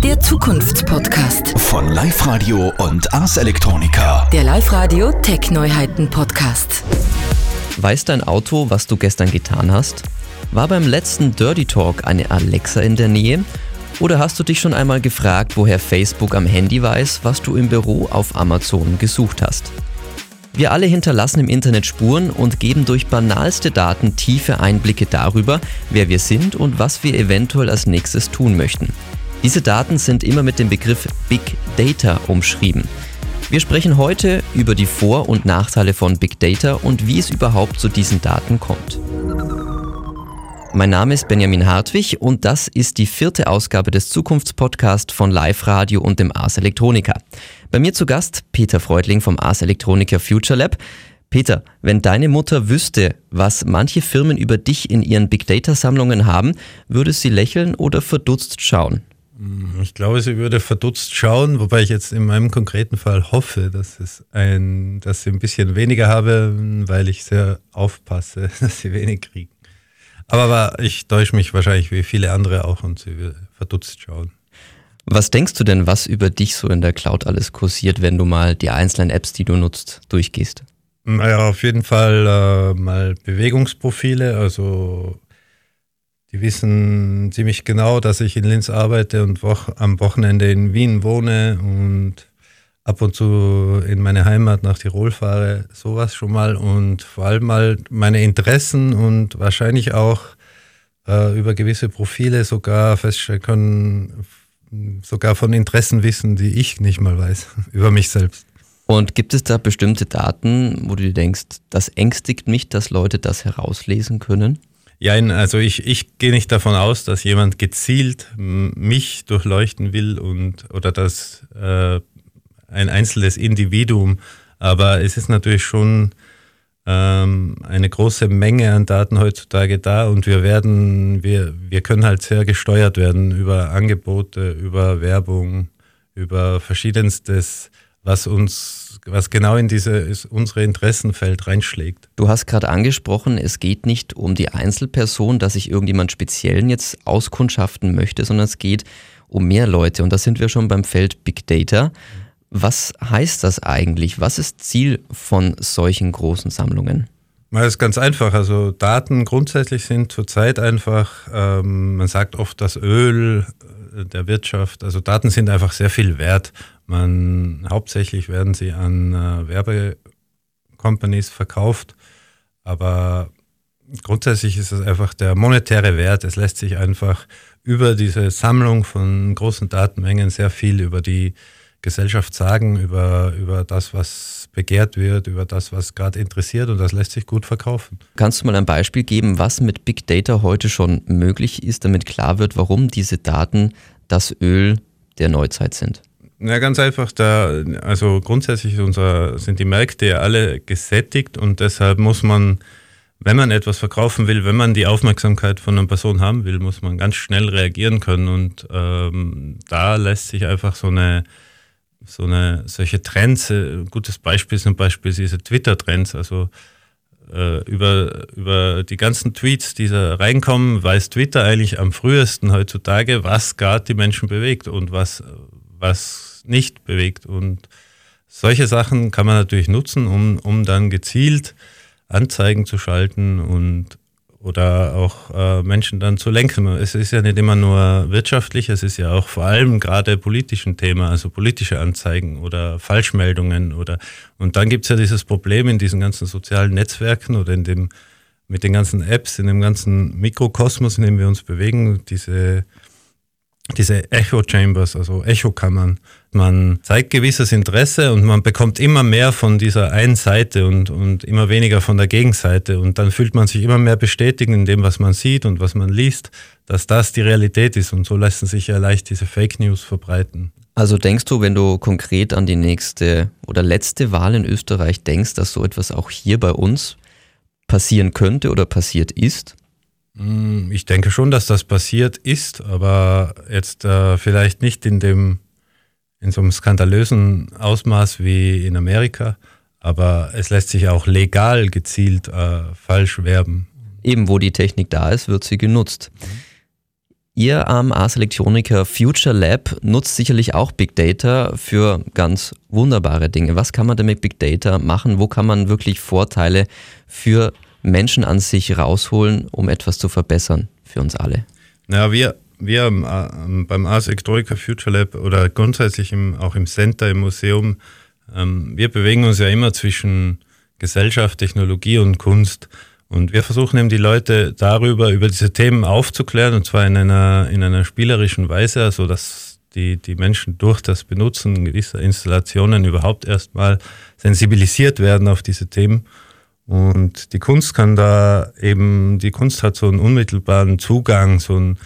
der Zukunftspodcast. Von Live Radio und Ars Electronica. Der Live Radio Tech Neuheiten Podcast. Weiß dein Auto, was du gestern getan hast? War beim letzten Dirty Talk eine Alexa in der Nähe? Oder hast du dich schon einmal gefragt, woher Facebook am Handy weiß, was du im Büro auf Amazon gesucht hast? Wir alle hinterlassen im Internet Spuren und geben durch banalste Daten tiefe Einblicke darüber, wer wir sind und was wir eventuell als nächstes tun möchten. Diese Daten sind immer mit dem Begriff Big Data umschrieben. Wir sprechen heute über die Vor- und Nachteile von Big Data und wie es überhaupt zu diesen Daten kommt. Mein Name ist Benjamin Hartwig und das ist die vierte Ausgabe des Zukunftspodcasts von Live Radio und dem Ars Electronica. Bei mir zu Gast Peter Freudling vom Ars Electronica Future Lab. Peter, wenn deine Mutter wüsste, was manche Firmen über dich in ihren Big Data Sammlungen haben, würde sie lächeln oder verdutzt schauen? Ich glaube, sie würde verdutzt schauen, wobei ich jetzt in meinem konkreten Fall hoffe, dass es ein, dass sie ein bisschen weniger habe, weil ich sehr aufpasse, dass sie wenig kriegen. Aber ich täusche mich wahrscheinlich wie viele andere auch und sie würde verdutzt schauen. Was denkst du denn, was über dich so in der Cloud alles kursiert, wenn du mal die einzelnen Apps, die du nutzt, durchgehst? Naja, auf jeden Fall äh, mal Bewegungsprofile, also die wissen ziemlich genau, dass ich in Linz arbeite und wo am Wochenende in Wien wohne und ab und zu in meine Heimat nach Tirol fahre, sowas schon mal und vor allem mal meine Interessen und wahrscheinlich auch äh, über gewisse Profile sogar feststellen können, sogar von Interessen wissen, die ich nicht mal weiß, über mich selbst. Und gibt es da bestimmte Daten, wo du denkst, das ängstigt mich, dass Leute das herauslesen können? Ja, also ich, ich gehe nicht davon aus, dass jemand gezielt mich durchleuchten will und oder dass äh, ein einzelnes Individuum, aber es ist natürlich schon ähm, eine große Menge an Daten heutzutage da und wir werden, wir, wir können halt sehr gesteuert werden über Angebote, über Werbung, über verschiedenstes, was uns was genau in diese unsere Interessenfeld reinschlägt. Du hast gerade angesprochen, es geht nicht um die Einzelperson, dass ich irgendjemand Speziellen jetzt auskundschaften möchte, sondern es geht um mehr Leute. Und da sind wir schon beim Feld Big Data. Was heißt das eigentlich? Was ist Ziel von solchen großen Sammlungen? Das ist ganz einfach. Also Daten grundsätzlich sind zurzeit einfach, ähm, man sagt oft das Öl der Wirtschaft. Also Daten sind einfach sehr viel wert. Man, hauptsächlich werden sie an äh, Werbecompanies verkauft, aber grundsätzlich ist es einfach der monetäre Wert. Es lässt sich einfach über diese Sammlung von großen Datenmengen sehr viel über die Gesellschaft sagen, über, über das, was begehrt wird, über das, was gerade interessiert und das lässt sich gut verkaufen. Kannst du mal ein Beispiel geben, was mit Big Data heute schon möglich ist, damit klar wird, warum diese Daten das Öl der Neuzeit sind? Ja, ganz einfach. Da, also grundsätzlich unser, sind die Märkte ja alle gesättigt und deshalb muss man, wenn man etwas verkaufen will, wenn man die Aufmerksamkeit von einer Person haben will, muss man ganz schnell reagieren können und ähm, da lässt sich einfach so eine so eine, solche Trends, ein äh, gutes Beispiel sind Beispiel diese Twitter-Trends, also äh, über, über die ganzen Tweets, die da reinkommen, weiß Twitter eigentlich am frühesten heutzutage, was gerade die Menschen bewegt und was, was nicht bewegt. Und solche Sachen kann man natürlich nutzen, um, um dann gezielt Anzeigen zu schalten und oder auch äh, Menschen dann zu lenken. Es ist ja nicht immer nur wirtschaftlich, es ist ja auch vor allem gerade politisch ein Thema, also politische Anzeigen oder Falschmeldungen oder und dann gibt es ja dieses Problem in diesen ganzen sozialen Netzwerken oder in dem mit den ganzen Apps, in dem ganzen Mikrokosmos, in dem wir uns bewegen, diese diese Echo Chambers, also Echokammern. Man zeigt gewisses Interesse und man bekommt immer mehr von dieser einen Seite und, und immer weniger von der Gegenseite. Und dann fühlt man sich immer mehr bestätigt in dem, was man sieht und was man liest, dass das die Realität ist. Und so lassen sich ja leicht diese Fake News verbreiten. Also denkst du, wenn du konkret an die nächste oder letzte Wahl in Österreich denkst, dass so etwas auch hier bei uns passieren könnte oder passiert ist? Mm, ich denke schon, dass das passiert ist, aber jetzt äh, vielleicht nicht in dem in so einem skandalösen Ausmaß wie in Amerika, aber es lässt sich auch legal gezielt äh, falsch werben. Eben wo die Technik da ist, wird sie genutzt. Ihr am Ars Electronica Future Lab nutzt sicherlich auch Big Data für ganz wunderbare Dinge. Was kann man denn mit Big Data machen? Wo kann man wirklich Vorteile für Menschen an sich rausholen, um etwas zu verbessern für uns alle? Ja, wir, wir ähm, beim Ars Electronica Future Lab oder grundsätzlich im, auch im Center, im Museum, ähm, wir bewegen uns ja immer zwischen Gesellschaft, Technologie und Kunst. Und wir versuchen eben die Leute darüber, über diese Themen aufzuklären, und zwar in einer, in einer spielerischen Weise, also dass die, die Menschen durch das Benutzen gewisser Installationen überhaupt erstmal sensibilisiert werden auf diese Themen. Und die Kunst kann da eben, die Kunst hat so einen unmittelbaren Zugang, so einen,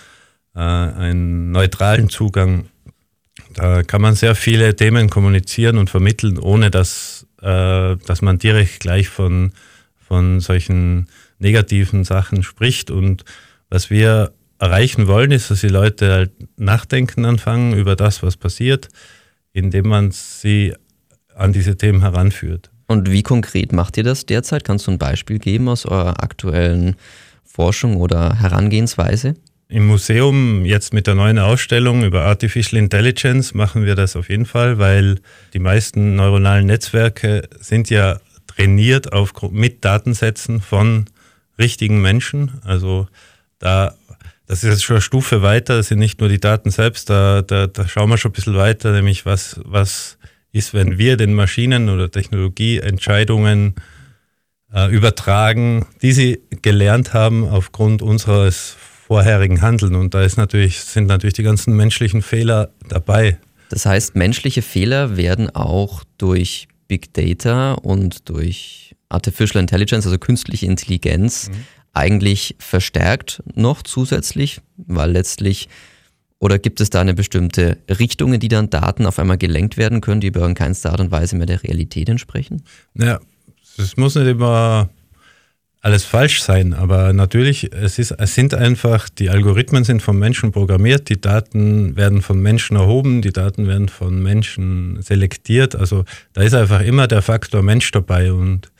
äh, einen neutralen Zugang. Da kann man sehr viele Themen kommunizieren und vermitteln, ohne dass, äh, dass man direkt gleich von von solchen negativen Sachen spricht. Und was wir erreichen wollen, ist, dass die Leute halt nachdenken anfangen über das, was passiert, indem man sie an diese Themen heranführt. Und wie konkret macht ihr das derzeit? Kannst du ein Beispiel geben aus eurer aktuellen Forschung oder Herangehensweise? Im Museum jetzt mit der neuen Ausstellung über Artificial Intelligence machen wir das auf jeden Fall, weil die meisten neuronalen Netzwerke sind ja trainiert auf, mit Datensätzen von richtigen Menschen. Also da, das ist jetzt schon eine Stufe weiter, das sind nicht nur die Daten selbst, da, da, da schauen wir schon ein bisschen weiter, nämlich was, was ist, wenn wir den Maschinen oder Technologieentscheidungen äh, übertragen, die sie gelernt haben aufgrund unseres vorherigen Handeln. Und da ist natürlich, sind natürlich die ganzen menschlichen Fehler dabei. Das heißt, menschliche Fehler werden auch durch Big Data und durch Artificial Intelligence, also künstliche Intelligenz, mhm. eigentlich verstärkt noch zusätzlich, weil letztlich oder gibt es da eine bestimmte Richtung, in die dann Daten auf einmal gelenkt werden können, die über in keinster Art und Weise mehr der Realität entsprechen? Ja, es muss nicht immer alles falsch sein, aber natürlich, es, ist, es sind einfach, die Algorithmen sind vom Menschen programmiert, die Daten werden von Menschen erhoben, die Daten werden von Menschen selektiert. Also da ist einfach immer der Faktor Mensch dabei und,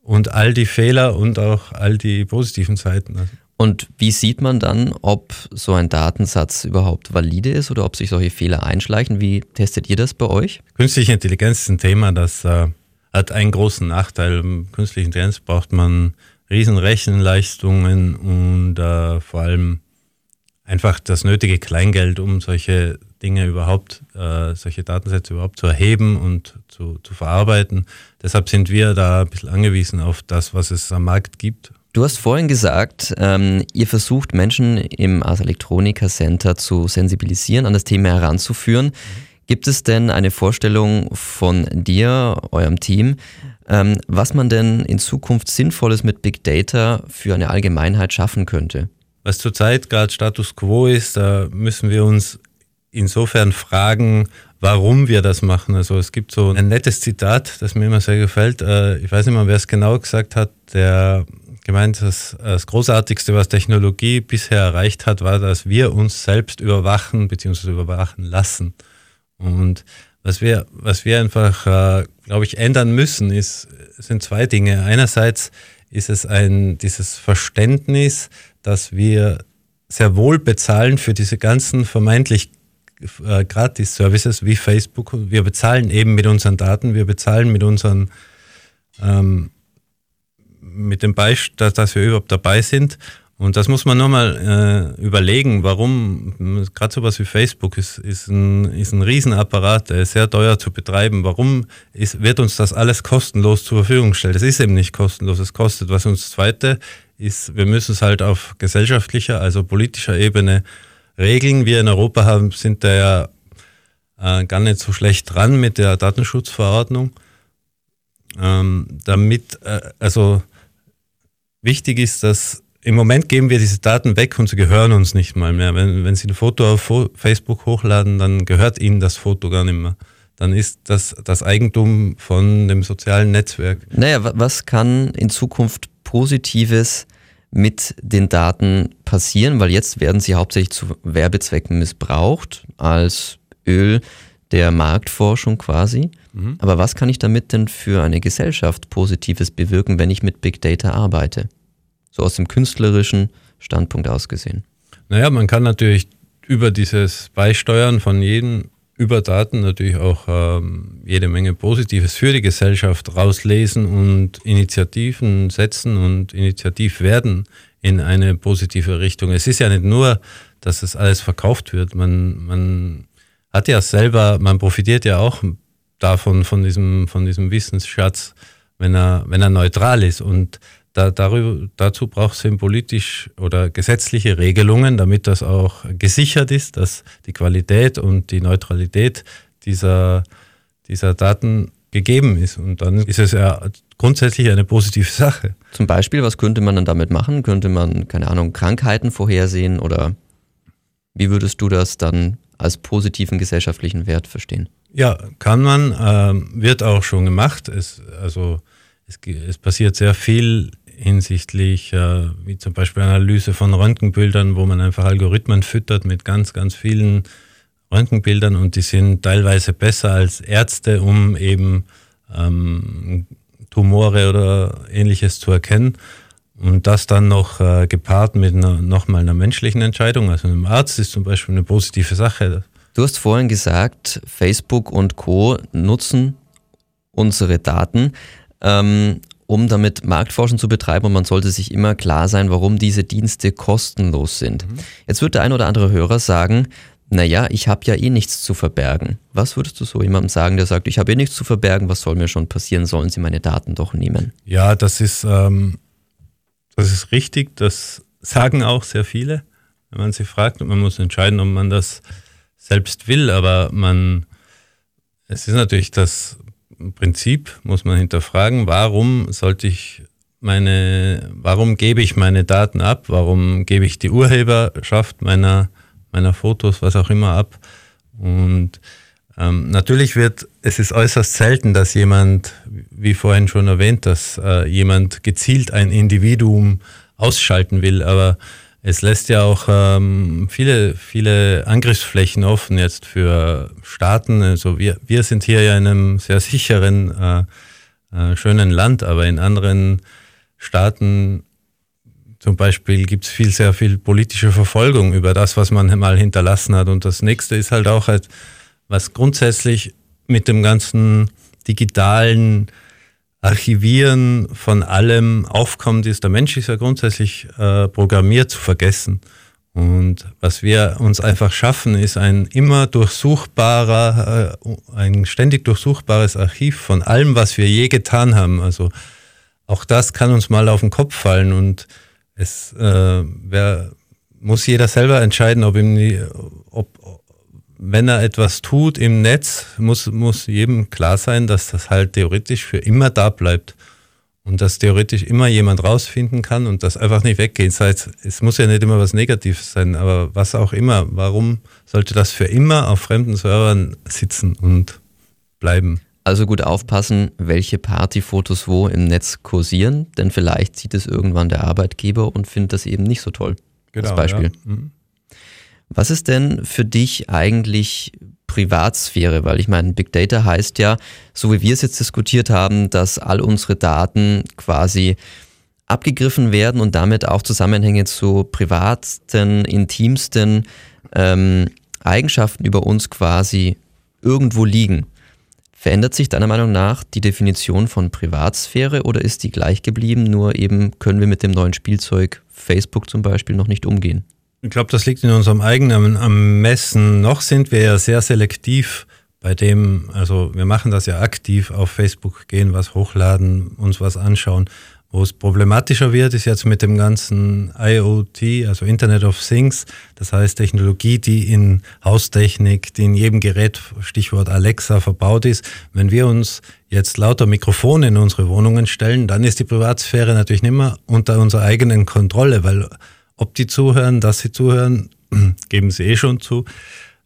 und all die Fehler und auch all die positiven Seiten. Und wie sieht man dann, ob so ein Datensatz überhaupt valide ist oder ob sich solche Fehler einschleichen? Wie testet ihr das bei euch? Künstliche Intelligenz ist ein Thema, das äh, hat einen großen Nachteil. Im künstlichen Intelligenz braucht man riesen Rechenleistungen und äh, vor allem einfach das nötige Kleingeld, um solche Dinge überhaupt, äh, solche Datensätze überhaupt zu erheben und zu, zu verarbeiten. Deshalb sind wir da ein bisschen angewiesen auf das, was es am Markt gibt. Du hast vorhin gesagt, ähm, ihr versucht Menschen im Ars Electronica Center zu sensibilisieren, an das Thema heranzuführen. Gibt es denn eine Vorstellung von dir, eurem Team, ähm, was man denn in Zukunft Sinnvolles mit Big Data für eine Allgemeinheit schaffen könnte? Was zurzeit gerade Status quo ist, da müssen wir uns insofern fragen, warum wir das machen. Also es gibt so ein nettes Zitat, das mir immer sehr gefällt. Äh, ich weiß nicht mehr, wer es genau gesagt hat, der gemeint, dass das Großartigste, was Technologie bisher erreicht hat, war, dass wir uns selbst überwachen bzw. überwachen lassen. Und was wir, was wir einfach, äh, glaube ich, ändern müssen, ist, sind zwei Dinge. Einerseits ist es ein, dieses Verständnis, dass wir sehr wohl bezahlen für diese ganzen vermeintlich äh, Gratis-Services wie Facebook. Wir bezahlen eben mit unseren Daten, wir bezahlen mit unseren, ähm, mit dem Beistand, dass wir überhaupt dabei sind. Und das muss man nochmal äh, überlegen, warum, gerade sowas wie Facebook ist, ist, ein, ist ein Riesenapparat, der ist sehr teuer zu betreiben. Warum ist, wird uns das alles kostenlos zur Verfügung gestellt? Es ist eben nicht kostenlos, es kostet. Was uns zweite ist, wir müssen es halt auf gesellschaftlicher, also politischer Ebene regeln. Wir in Europa haben, sind da ja äh, gar nicht so schlecht dran mit der Datenschutzverordnung. Ähm, damit, äh, also wichtig ist, dass im Moment geben wir diese Daten weg und sie gehören uns nicht mal mehr. Wenn, wenn Sie ein Foto auf Facebook hochladen, dann gehört Ihnen das Foto gar nicht mehr. Dann ist das das Eigentum von dem sozialen Netzwerk. Naja, was kann in Zukunft Positives mit den Daten passieren? Weil jetzt werden sie hauptsächlich zu Werbezwecken missbraucht, als Öl der Marktforschung quasi. Mhm. Aber was kann ich damit denn für eine Gesellschaft Positives bewirken, wenn ich mit Big Data arbeite? So aus dem künstlerischen Standpunkt aus gesehen? Naja, man kann natürlich über dieses Beisteuern von jedem über Daten natürlich auch ähm, jede Menge Positives für die Gesellschaft rauslesen und Initiativen setzen und initiativ werden in eine positive Richtung. Es ist ja nicht nur, dass es alles verkauft wird. Man, man hat ja selber, man profitiert ja auch davon, von diesem, von diesem Wissensschatz, wenn er, wenn er neutral ist. Und da, darüber, dazu braucht es eben politisch oder gesetzliche Regelungen, damit das auch gesichert ist, dass die Qualität und die Neutralität dieser, dieser Daten gegeben ist. Und dann ist es ja grundsätzlich eine positive Sache. Zum Beispiel, was könnte man dann damit machen? Könnte man, keine Ahnung, Krankheiten vorhersehen oder wie würdest du das dann als positiven gesellschaftlichen Wert verstehen? Ja, kann man, äh, wird auch schon gemacht. Es, also es, es passiert sehr viel hinsichtlich, äh, wie zum Beispiel Analyse von Röntgenbildern, wo man einfach Algorithmen füttert mit ganz, ganz vielen Röntgenbildern und die sind teilweise besser als Ärzte, um eben ähm, Tumore oder ähnliches zu erkennen. Und das dann noch äh, gepaart mit nochmal einer menschlichen Entscheidung, also einem Arzt, ist zum Beispiel eine positive Sache. Du hast vorhin gesagt, Facebook und Co. nutzen unsere Daten, ähm, um damit Marktforschung zu betreiben und man sollte sich immer klar sein, warum diese Dienste kostenlos sind. Mhm. Jetzt wird der ein oder andere Hörer sagen, naja, ich habe ja eh nichts zu verbergen. Was würdest du so jemandem sagen, der sagt, ich habe eh nichts zu verbergen, was soll mir schon passieren, sollen Sie meine Daten doch nehmen? Ja, das ist, ähm, das ist richtig, das sagen auch sehr viele, wenn man sie fragt und man muss entscheiden, ob man das selbst will, aber man, es ist natürlich das Prinzip, muss man hinterfragen, warum sollte ich meine, warum gebe ich meine Daten ab, warum gebe ich die Urheberschaft meiner meiner Fotos, was auch immer ab. Und ähm, natürlich wird, es ist äußerst selten, dass jemand, wie vorhin schon erwähnt, dass äh, jemand gezielt ein Individuum ausschalten will, aber es lässt ja auch ähm, viele, viele Angriffsflächen offen jetzt für Staaten. Also wir, wir sind hier ja in einem sehr sicheren, äh, äh, schönen Land, aber in anderen Staaten zum Beispiel gibt es viel, sehr viel politische Verfolgung über das, was man mal hinterlassen hat. Und das nächste ist halt auch, halt, was grundsätzlich mit dem ganzen digitalen Archivieren von allem aufkommt, ist, der Mensch ist ja grundsätzlich äh, programmiert zu vergessen. Und was wir uns einfach schaffen, ist ein immer durchsuchbarer, äh, ein ständig durchsuchbares Archiv von allem, was wir je getan haben. Also auch das kann uns mal auf den Kopf fallen und es äh, wer, muss jeder selber entscheiden, ob ihm die, ob, wenn er etwas tut im Netz, muss, muss jedem klar sein, dass das halt theoretisch für immer da bleibt. Und dass theoretisch immer jemand rausfinden kann und das einfach nicht weggeht. Das heißt, es muss ja nicht immer was Negatives sein, aber was auch immer. Warum sollte das für immer auf fremden Servern sitzen und bleiben? Also gut aufpassen, welche Partyfotos wo im Netz kursieren, denn vielleicht sieht es irgendwann der Arbeitgeber und findet das eben nicht so toll. Genau, als Beispiel. Ja. Mhm. Was ist denn für dich eigentlich Privatsphäre? Weil ich meine, Big Data heißt ja, so wie wir es jetzt diskutiert haben, dass all unsere Daten quasi abgegriffen werden und damit auch Zusammenhänge zu privatsten, intimsten ähm, Eigenschaften über uns quasi irgendwo liegen. Verändert sich deiner Meinung nach die Definition von Privatsphäre oder ist die gleich geblieben, nur eben können wir mit dem neuen Spielzeug Facebook zum Beispiel noch nicht umgehen? Ich glaube, das liegt in unserem eigenen Ermessen. Noch sind wir ja sehr selektiv bei dem, also wir machen das ja aktiv auf Facebook, gehen was hochladen, uns was anschauen. Wo es problematischer wird, ist jetzt mit dem ganzen IoT, also Internet of Things, das heißt Technologie, die in Haustechnik, die in jedem Gerät, Stichwort Alexa, verbaut ist. Wenn wir uns jetzt lauter Mikrofone in unsere Wohnungen stellen, dann ist die Privatsphäre natürlich nicht mehr unter unserer eigenen Kontrolle, weil ob die zuhören, dass sie zuhören, geben sie eh schon zu.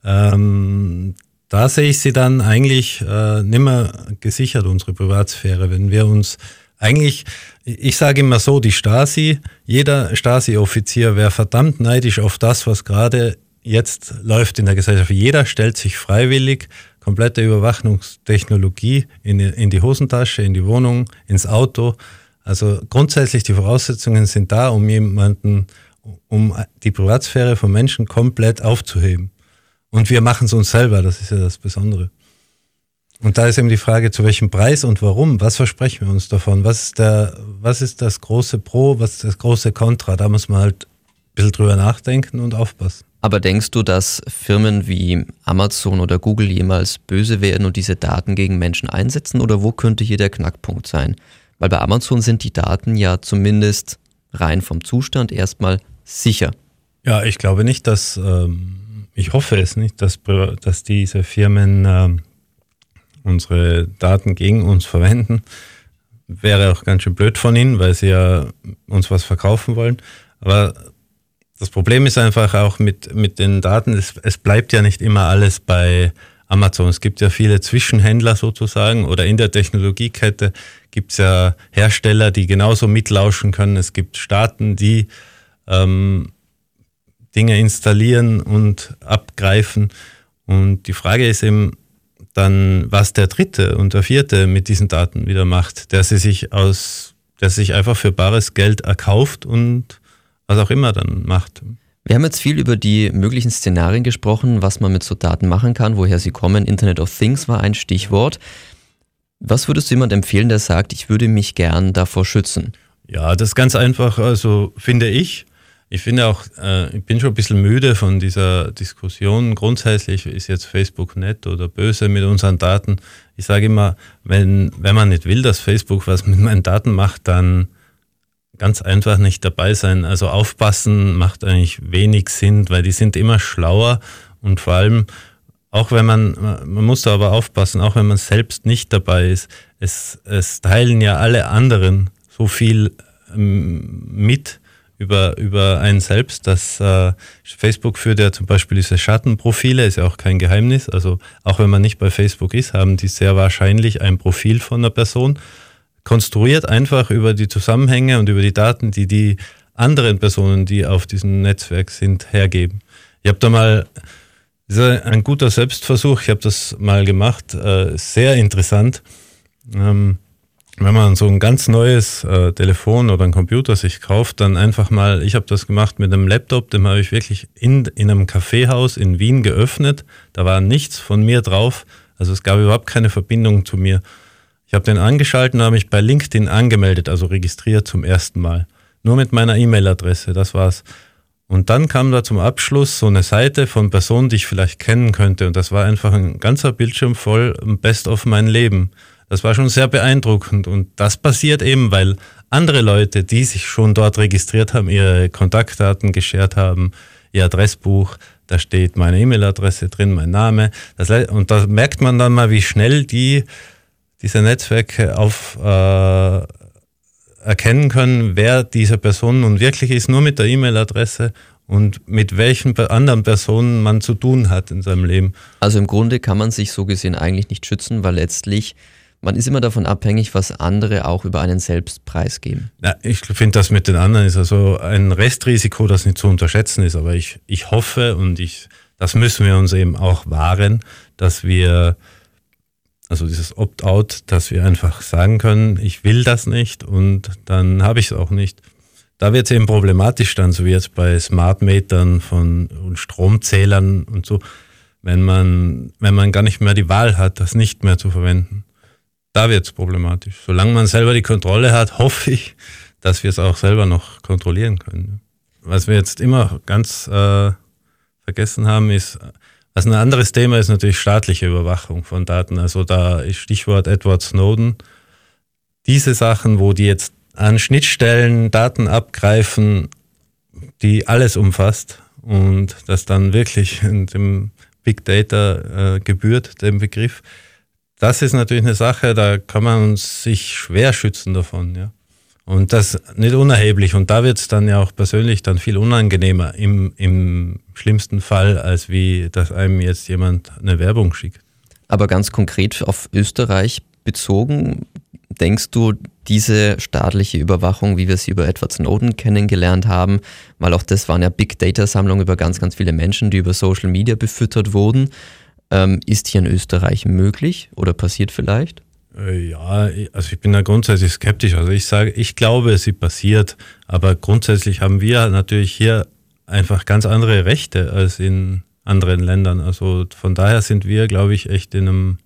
Ähm, da sehe ich sie dann eigentlich äh, nimmer gesichert, unsere Privatsphäre. Wenn wir uns eigentlich, ich sage immer so, die Stasi, jeder Stasi-Offizier wäre verdammt neidisch auf das, was gerade jetzt läuft in der Gesellschaft. Jeder stellt sich freiwillig komplette Überwachungstechnologie in, in die Hosentasche, in die Wohnung, ins Auto. Also grundsätzlich die Voraussetzungen sind da, um jemanden um die Privatsphäre von Menschen komplett aufzuheben. Und wir machen es uns selber, das ist ja das Besondere. Und da ist eben die Frage, zu welchem Preis und warum? Was versprechen wir uns davon? Was ist, der, was ist das große Pro, was ist das große Contra? Da muss man halt ein bisschen drüber nachdenken und aufpassen. Aber denkst du, dass Firmen wie Amazon oder Google jemals böse werden und diese Daten gegen Menschen einsetzen? Oder wo könnte hier der Knackpunkt sein? Weil bei Amazon sind die Daten ja zumindest rein vom Zustand erstmal sicher. Ja, ich glaube nicht, dass, ähm, ich hoffe es nicht, dass, dass diese Firmen ähm, unsere Daten gegen uns verwenden. Wäre auch ganz schön blöd von ihnen, weil sie ja uns was verkaufen wollen. Aber das Problem ist einfach auch mit, mit den Daten, es, es bleibt ja nicht immer alles bei Amazon. Es gibt ja viele Zwischenhändler sozusagen oder in der Technologiekette gibt es ja Hersteller, die genauso mitlauschen können. Es gibt Staaten, die ähm, Dinge installieren und abgreifen. Und die Frage ist eben, dann was der dritte und der vierte mit diesen Daten wieder macht, der sie sich aus, der sich einfach für bares Geld erkauft und was auch immer dann macht. Wir haben jetzt viel über die möglichen Szenarien gesprochen, was man mit so Daten machen kann, woher sie kommen. Internet of Things war ein Stichwort. Was würdest du jemand empfehlen, der sagt, ich würde mich gern davor schützen? Ja, das ist ganz einfach, also finde ich. Ich finde auch, äh, ich bin schon ein bisschen müde von dieser Diskussion. Grundsätzlich ist jetzt Facebook nett oder böse mit unseren Daten. Ich sage immer, wenn, wenn man nicht will, dass Facebook was mit meinen Daten macht, dann ganz einfach nicht dabei sein. Also aufpassen macht eigentlich wenig Sinn, weil die sind immer schlauer und vor allem, auch wenn man, man muss da aber aufpassen, auch wenn man selbst nicht dabei ist, es, es teilen ja alle anderen so viel ähm, mit, über, über einen selbst. dass äh, Facebook führt ja zum Beispiel diese Schattenprofile, ist ja auch kein Geheimnis. Also auch wenn man nicht bei Facebook ist, haben die sehr wahrscheinlich ein Profil von einer Person, konstruiert einfach über die Zusammenhänge und über die Daten, die die anderen Personen, die auf diesem Netzwerk sind, hergeben. Ich habe da mal, das ist ein guter Selbstversuch, ich habe das mal gemacht, äh, sehr interessant. Ähm, wenn man so ein ganz neues äh, Telefon oder ein Computer sich kauft, dann einfach mal, ich habe das gemacht mit einem Laptop, den habe ich wirklich in, in einem Kaffeehaus in Wien geöffnet. Da war nichts von mir drauf, also es gab überhaupt keine Verbindung zu mir. Ich habe den angeschaltet und habe mich bei LinkedIn angemeldet, also registriert zum ersten Mal. Nur mit meiner E-Mail-Adresse, das war's. Und dann kam da zum Abschluss so eine Seite von Personen, die ich vielleicht kennen könnte. Und das war einfach ein ganzer Bildschirm voll Best of mein Leben. Das war schon sehr beeindruckend und das passiert eben, weil andere Leute, die sich schon dort registriert haben, ihre Kontaktdaten geschert haben, ihr Adressbuch, da steht meine E-Mail-Adresse drin, mein Name. Das, und da merkt man dann mal, wie schnell die diese Netzwerke auf äh, erkennen können, wer diese Person nun wirklich ist, nur mit der E-Mail-Adresse und mit welchen anderen Personen man zu tun hat in seinem Leben. Also im Grunde kann man sich so gesehen eigentlich nicht schützen, weil letztlich man ist immer davon abhängig, was andere auch über einen selbst preisgeben. Ja, ich finde, das mit den anderen ist also ein Restrisiko, das nicht zu unterschätzen ist. Aber ich, ich hoffe und ich, das müssen wir uns eben auch wahren, dass wir, also dieses Opt-out, dass wir einfach sagen können, ich will das nicht und dann habe ich es auch nicht. Da wird es eben problematisch dann, so wie jetzt bei Smart Metern von und Stromzählern und so, wenn man, wenn man gar nicht mehr die Wahl hat, das nicht mehr zu verwenden da wird es problematisch. Solange man selber die Kontrolle hat, hoffe ich, dass wir es auch selber noch kontrollieren können. Was wir jetzt immer ganz äh, vergessen haben, ist, was ein anderes Thema ist natürlich staatliche Überwachung von Daten. Also da ist Stichwort Edward Snowden. Diese Sachen, wo die jetzt an Schnittstellen Daten abgreifen, die alles umfasst und das dann wirklich in dem Big Data äh, gebührt, dem Begriff, das ist natürlich eine Sache, da kann man sich schwer schützen davon, ja. Und das nicht unerheblich. Und da wird es dann ja auch persönlich dann viel unangenehmer im, im schlimmsten Fall, als wie, dass einem jetzt jemand eine Werbung schickt. Aber ganz konkret auf Österreich bezogen, denkst du, diese staatliche Überwachung, wie wir sie über Edward Snowden kennengelernt haben, weil auch das waren ja Big Data Sammlungen über ganz, ganz viele Menschen, die über Social Media befüttert wurden, ähm, ist hier in Österreich möglich oder passiert vielleicht? Äh, ja, also ich bin da grundsätzlich skeptisch. Also ich sage, ich glaube, sie passiert, aber grundsätzlich haben wir natürlich hier einfach ganz andere Rechte als in anderen Ländern. Also von daher sind wir, glaube ich, echt in einem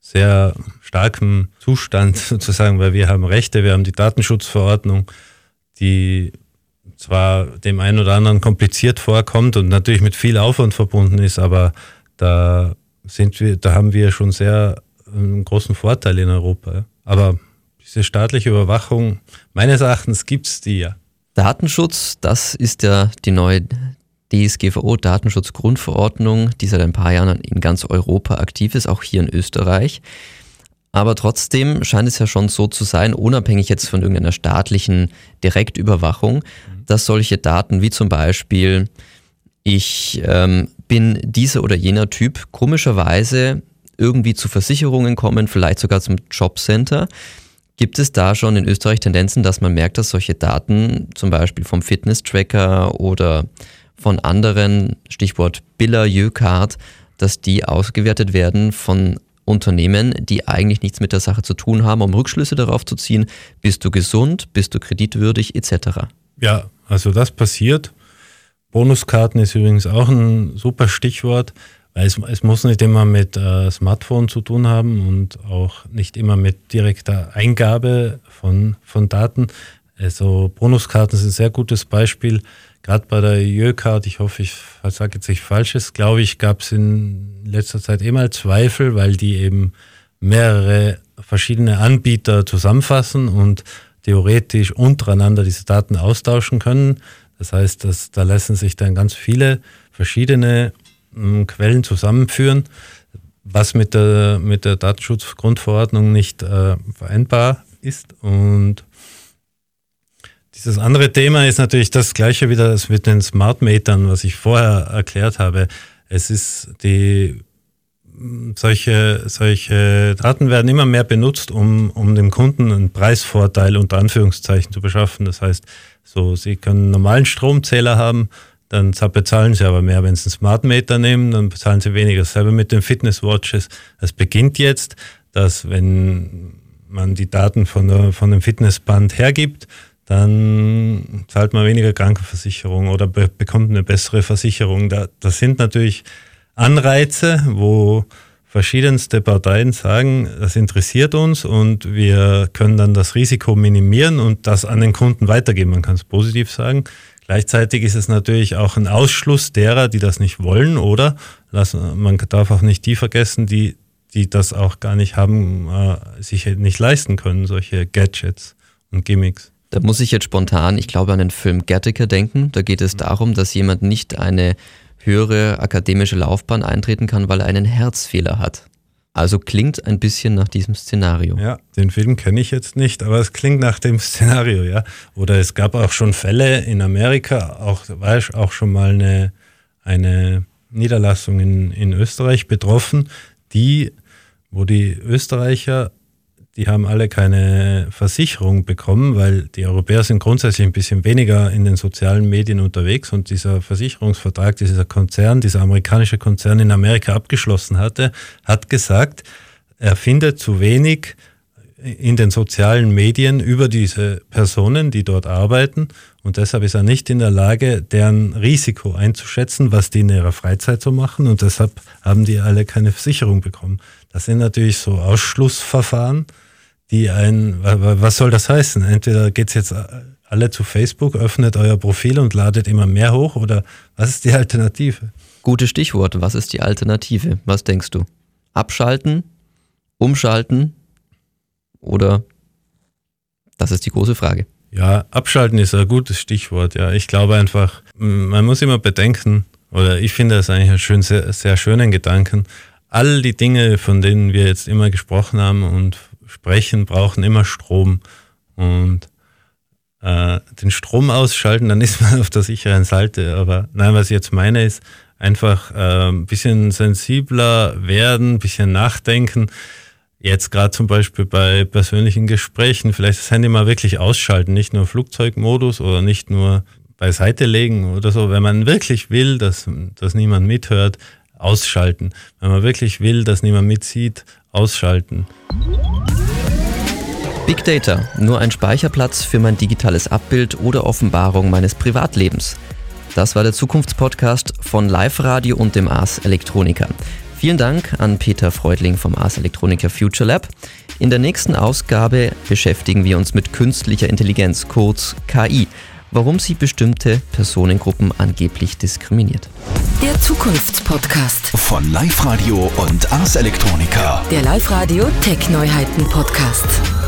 sehr starken Zustand sozusagen, weil wir haben Rechte, wir haben die Datenschutzverordnung, die zwar dem einen oder anderen kompliziert vorkommt und natürlich mit viel Aufwand verbunden ist, aber da sind wir, da haben wir schon sehr einen großen Vorteil in Europa. Aber diese staatliche Überwachung, meines Erachtens gibt es die ja. Datenschutz, das ist ja die neue DSGVO, Datenschutzgrundverordnung, die seit ein paar Jahren in ganz Europa aktiv ist, auch hier in Österreich. Aber trotzdem scheint es ja schon so zu sein, unabhängig jetzt von irgendeiner staatlichen Direktüberwachung, dass solche Daten wie zum Beispiel, ich ähm, bin dieser oder jener Typ, komischerweise irgendwie zu Versicherungen kommen, vielleicht sogar zum Jobcenter. Gibt es da schon in Österreich Tendenzen, dass man merkt, dass solche Daten zum Beispiel vom Fitness-Tracker oder von anderen, Stichwort Biller, Jöcard, dass die ausgewertet werden von Unternehmen, die eigentlich nichts mit der Sache zu tun haben, um Rückschlüsse darauf zu ziehen, bist du gesund, bist du kreditwürdig etc. Ja, also das passiert. Bonuskarten ist übrigens auch ein super Stichwort, weil es, es muss nicht immer mit äh, Smartphone zu tun haben und auch nicht immer mit direkter Eingabe von, von Daten. Also Bonuskarten sind ein sehr gutes Beispiel. Gerade bei der Jöcard, ich hoffe, ich sage jetzt nicht Falsches, glaube ich, gab es in letzter Zeit immer Zweifel, weil die eben mehrere verschiedene Anbieter zusammenfassen und theoretisch untereinander diese Daten austauschen können. Das heißt, dass, da lassen sich dann ganz viele verschiedene Quellen zusammenführen, was mit der, mit der Datenschutzgrundverordnung nicht äh, vereinbar ist. Und dieses andere Thema ist natürlich das gleiche wieder das mit den Smart Metern, was ich vorher erklärt habe. Es ist die solche, solche Daten werden immer mehr benutzt, um, um dem Kunden einen Preisvorteil unter Anführungszeichen zu beschaffen. Das heißt, so, Sie können einen normalen Stromzähler haben, dann bezahlen Sie aber mehr. Wenn Sie einen Smart Meter nehmen, dann bezahlen Sie weniger. Selber mit den Fitnesswatches. Es beginnt jetzt, dass wenn man die Daten von, der, von dem Fitnessband hergibt, dann zahlt man weniger Krankenversicherung oder be bekommt eine bessere Versicherung. Da, das sind natürlich Anreize, wo verschiedenste Parteien sagen, das interessiert uns und wir können dann das Risiko minimieren und das an den Kunden weitergeben. Man kann es positiv sagen. Gleichzeitig ist es natürlich auch ein Ausschluss derer, die das nicht wollen oder man darf auch nicht die vergessen, die, die das auch gar nicht haben, äh, sich nicht leisten können, solche Gadgets und Gimmicks. Da muss ich jetzt spontan, ich glaube, an den Film Gattaker denken. Da geht es darum, dass jemand nicht eine höhere akademische Laufbahn eintreten kann, weil er einen Herzfehler hat. Also klingt ein bisschen nach diesem Szenario. Ja, den Film kenne ich jetzt nicht, aber es klingt nach dem Szenario, ja. Oder es gab auch schon Fälle in Amerika, auch war auch schon mal eine, eine Niederlassung in, in Österreich betroffen, die, wo die Österreicher die haben alle keine Versicherung bekommen, weil die Europäer sind grundsätzlich ein bisschen weniger in den sozialen Medien unterwegs und dieser Versicherungsvertrag, dieser Konzern, dieser amerikanische Konzern in Amerika abgeschlossen hatte, hat gesagt, er findet zu wenig in den sozialen Medien über diese Personen, die dort arbeiten. Und deshalb ist er nicht in der Lage, deren Risiko einzuschätzen, was die in ihrer Freizeit so machen. Und deshalb haben die alle keine Versicherung bekommen. Das sind natürlich so Ausschlussverfahren, die ein, was soll das heißen? Entweder geht's jetzt alle zu Facebook, öffnet euer Profil und ladet immer mehr hoch oder was ist die Alternative? Gute Stichworte. Was ist die Alternative? Was denkst du? Abschalten? Umschalten? Oder? Das ist die große Frage. Ja, abschalten ist ein gutes Stichwort. Ja, ich glaube einfach, man muss immer bedenken, oder ich finde das eigentlich einen schön, sehr, sehr schönen Gedanken. All die Dinge, von denen wir jetzt immer gesprochen haben und sprechen, brauchen immer Strom. Und äh, den Strom ausschalten, dann ist man auf der sicheren Seite. Aber nein, was ich jetzt meine, ist einfach äh, ein bisschen sensibler werden, ein bisschen nachdenken. Jetzt gerade zum Beispiel bei persönlichen Gesprächen, vielleicht das Handy mal wirklich ausschalten, nicht nur Flugzeugmodus oder nicht nur beiseite legen oder so. Wenn man wirklich will, dass, dass niemand mithört, ausschalten. Wenn man wirklich will, dass niemand mitsieht, ausschalten. Big Data, nur ein Speicherplatz für mein digitales Abbild oder Offenbarung meines Privatlebens. Das war der Zukunftspodcast von Live Radio und dem Ars Elektronika. Vielen Dank an Peter Freudling vom Ars Elektronika Future Lab. In der nächsten Ausgabe beschäftigen wir uns mit künstlicher Intelligenz, kurz KI, warum sie bestimmte Personengruppen angeblich diskriminiert. Der Zukunftspodcast. Von Live Radio und Ars Electronica. Der Live-Radio Tech-Neuheiten-Podcast.